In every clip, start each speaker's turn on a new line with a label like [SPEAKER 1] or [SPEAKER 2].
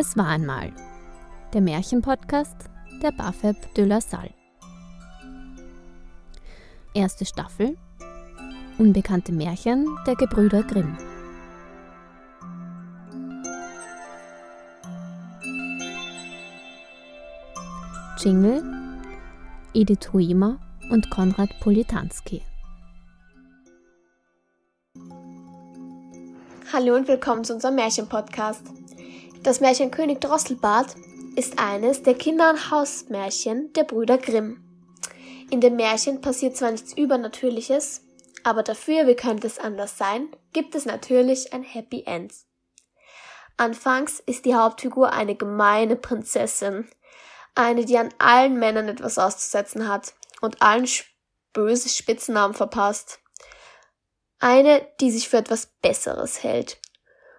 [SPEAKER 1] Es war einmal der Märchenpodcast der Bafeb de la Salle. Erste Staffel Unbekannte Märchen der Gebrüder Grimm. Jingle Edith Huimer und Konrad Politanski.
[SPEAKER 2] Hallo und willkommen zu unserem Märchenpodcast. Das Märchen König Drosselbart ist eines der Kinder- und Hausmärchen der Brüder Grimm. In dem Märchen passiert zwar nichts Übernatürliches, aber dafür, wie könnte es anders sein, gibt es natürlich ein Happy End. Anfangs ist die Hauptfigur eine gemeine Prinzessin, eine, die an allen Männern etwas auszusetzen hat und allen böse Spitzennamen verpasst. Eine, die sich für etwas Besseres hält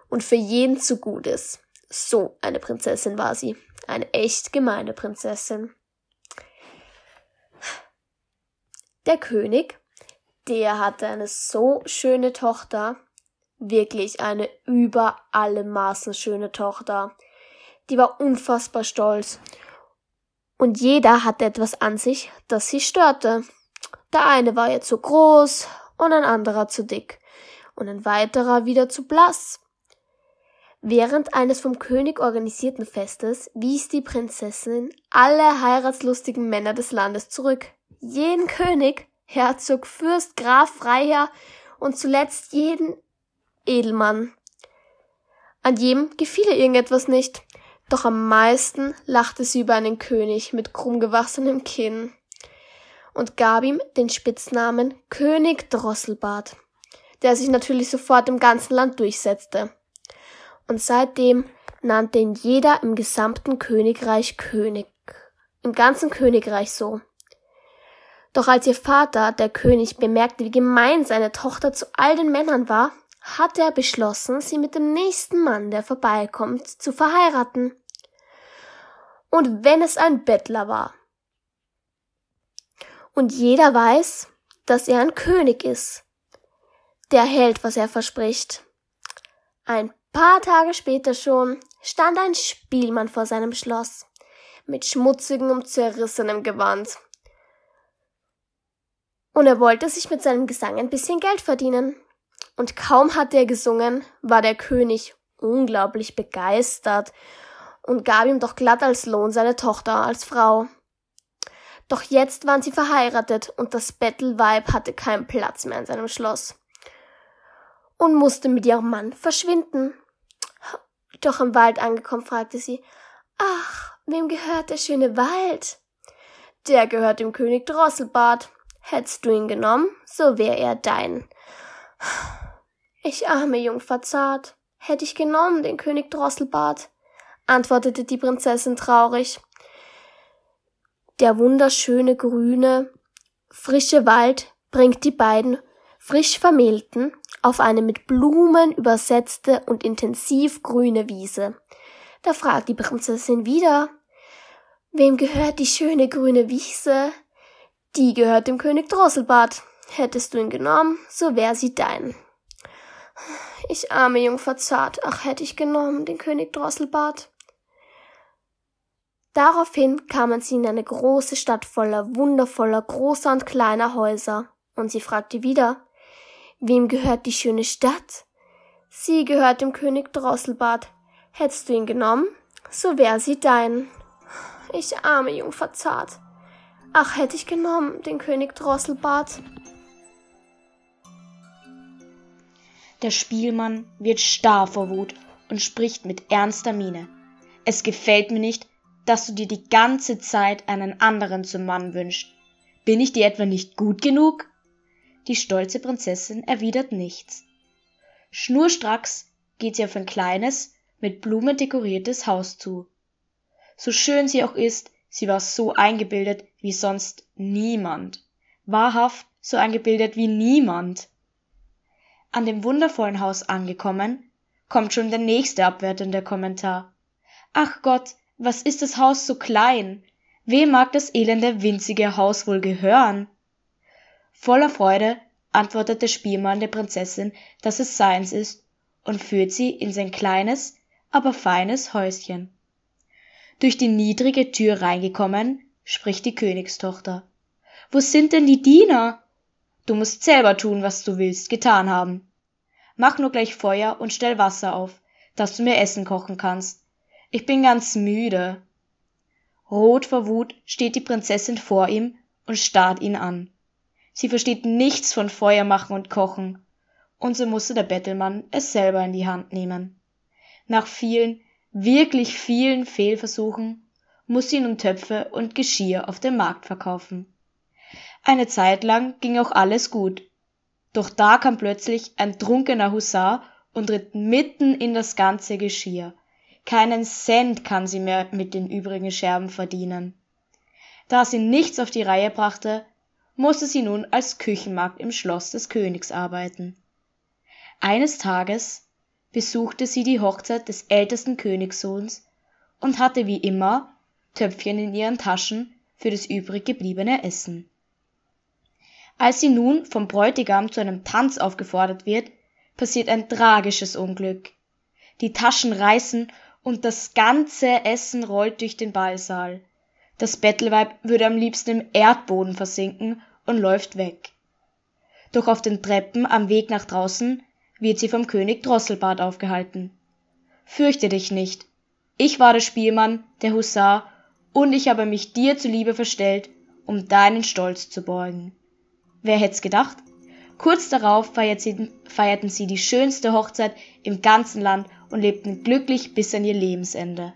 [SPEAKER 2] und für jeden zu gut ist. So eine Prinzessin war sie. Eine echt gemeine Prinzessin. Der König, der hatte eine so schöne Tochter, wirklich eine über alle Maßen schöne Tochter. Die war unfassbar stolz. Und jeder hatte etwas an sich, das sie störte. Der eine war ihr zu groß und ein anderer zu dick und ein weiterer wieder zu blass. Während eines vom König organisierten Festes wies die Prinzessin alle heiratslustigen Männer des Landes zurück. Jeden König, Herzog, Fürst, Graf, Freiherr und zuletzt jeden Edelmann. An jedem gefiel ihr irgendetwas nicht, doch am meisten lachte sie über einen König mit krumm gewachsenem Kinn und gab ihm den Spitznamen König Drosselbart, der sich natürlich sofort im ganzen Land durchsetzte und seitdem nannte ihn jeder im gesamten Königreich König. Im ganzen Königreich so. Doch als ihr Vater, der König, bemerkte, wie gemein seine Tochter zu all den Männern war, hatte er beschlossen, sie mit dem nächsten Mann, der vorbeikommt, zu verheiraten. Und wenn es ein Bettler war. Und jeder weiß, dass er ein König ist. Der hält, was er verspricht. Ein Paar Tage später schon stand ein Spielmann vor seinem Schloss mit schmutzigem und zerrissenem Gewand. Und er wollte sich mit seinem Gesang ein bisschen Geld verdienen. Und kaum hatte er gesungen, war der König unglaublich begeistert und gab ihm doch glatt als Lohn seine Tochter als Frau. Doch jetzt waren sie verheiratet und das Bettelweib hatte keinen Platz mehr in seinem Schloss und musste mit ihrem Mann verschwinden. Doch im Wald angekommen, fragte sie, Ach, wem gehört der schöne Wald? Der gehört dem König Drosselbart. Hättest du ihn genommen, so wär er dein. Ich arme Jungfer zart, hätte ich genommen den König Drosselbart, antwortete die Prinzessin traurig. Der wunderschöne grüne, frische Wald bringt die beiden frisch vermählten auf eine mit Blumen übersetzte und intensiv grüne Wiese. Da fragt die Prinzessin wieder, wem gehört die schöne grüne Wiese? Die gehört dem König Drosselbart. Hättest du ihn genommen, so wär sie dein. Ich arme Jungfer zart, ach hätte ich genommen, den König Drosselbart. Daraufhin kamen sie in eine große Stadt voller wundervoller großer und kleiner Häuser, und sie fragte wieder, Wem gehört die schöne Stadt? Sie gehört dem König Drosselbart. Hättest du ihn genommen, so wär sie dein. Ich arme Jungfer zart. Ach, hätte ich genommen, den König Drosselbart.
[SPEAKER 3] Der Spielmann wird starr vor Wut und spricht mit ernster Miene. Es gefällt mir nicht, dass du dir die ganze Zeit einen anderen zum Mann wünschst. Bin ich dir etwa nicht gut genug? Die stolze Prinzessin erwidert nichts. Schnurstracks geht sie auf ein kleines, mit Blumen dekoriertes Haus zu. So schön sie auch ist, sie war so eingebildet wie sonst niemand. Wahrhaft so eingebildet wie niemand. An dem wundervollen Haus angekommen, kommt schon der nächste abwertende Kommentar. Ach Gott, was ist das Haus so klein? Wem mag das elende winzige Haus wohl gehören? Voller Freude antwortet der Spielmann der Prinzessin, dass es seins ist, und führt sie in sein kleines, aber feines Häuschen. Durch die niedrige Tür reingekommen, spricht die Königstochter. Wo sind denn die Diener? Du musst selber tun, was du willst, getan haben. Mach nur gleich Feuer und stell Wasser auf, dass du mir Essen kochen kannst. Ich bin ganz müde. Rot vor Wut steht die Prinzessin vor ihm und starrt ihn an. Sie versteht nichts von Feuer machen und kochen, und so musste der Bettelmann es selber in die Hand nehmen. Nach vielen, wirklich vielen Fehlversuchen muss sie nun Töpfe und Geschirr auf dem Markt verkaufen. Eine Zeit lang ging auch alles gut. Doch da kam plötzlich ein trunkener Husar und ritt mitten in das ganze Geschirr. Keinen Cent kann sie mehr mit den übrigen Scherben verdienen. Da sie nichts auf die Reihe brachte, musste sie nun als Küchenmagd im Schloss des Königs arbeiten. Eines Tages besuchte sie die Hochzeit des ältesten Königssohns und hatte wie immer Töpfchen in ihren Taschen für das übrig gebliebene Essen. Als sie nun vom Bräutigam zu einem Tanz aufgefordert wird, passiert ein tragisches Unglück. Die Taschen reißen und das ganze Essen rollt durch den Ballsaal. Das Bettelweib würde am liebsten im Erdboden versinken und läuft weg. Doch auf den Treppen am Weg nach draußen wird sie vom König Drosselbart aufgehalten. Fürchte dich nicht. Ich war der Spielmann, der Husar, und ich habe mich dir zuliebe verstellt, um deinen Stolz zu beugen. Wer hätt's gedacht? Kurz darauf feierten sie die schönste Hochzeit im ganzen Land und lebten glücklich bis an ihr Lebensende.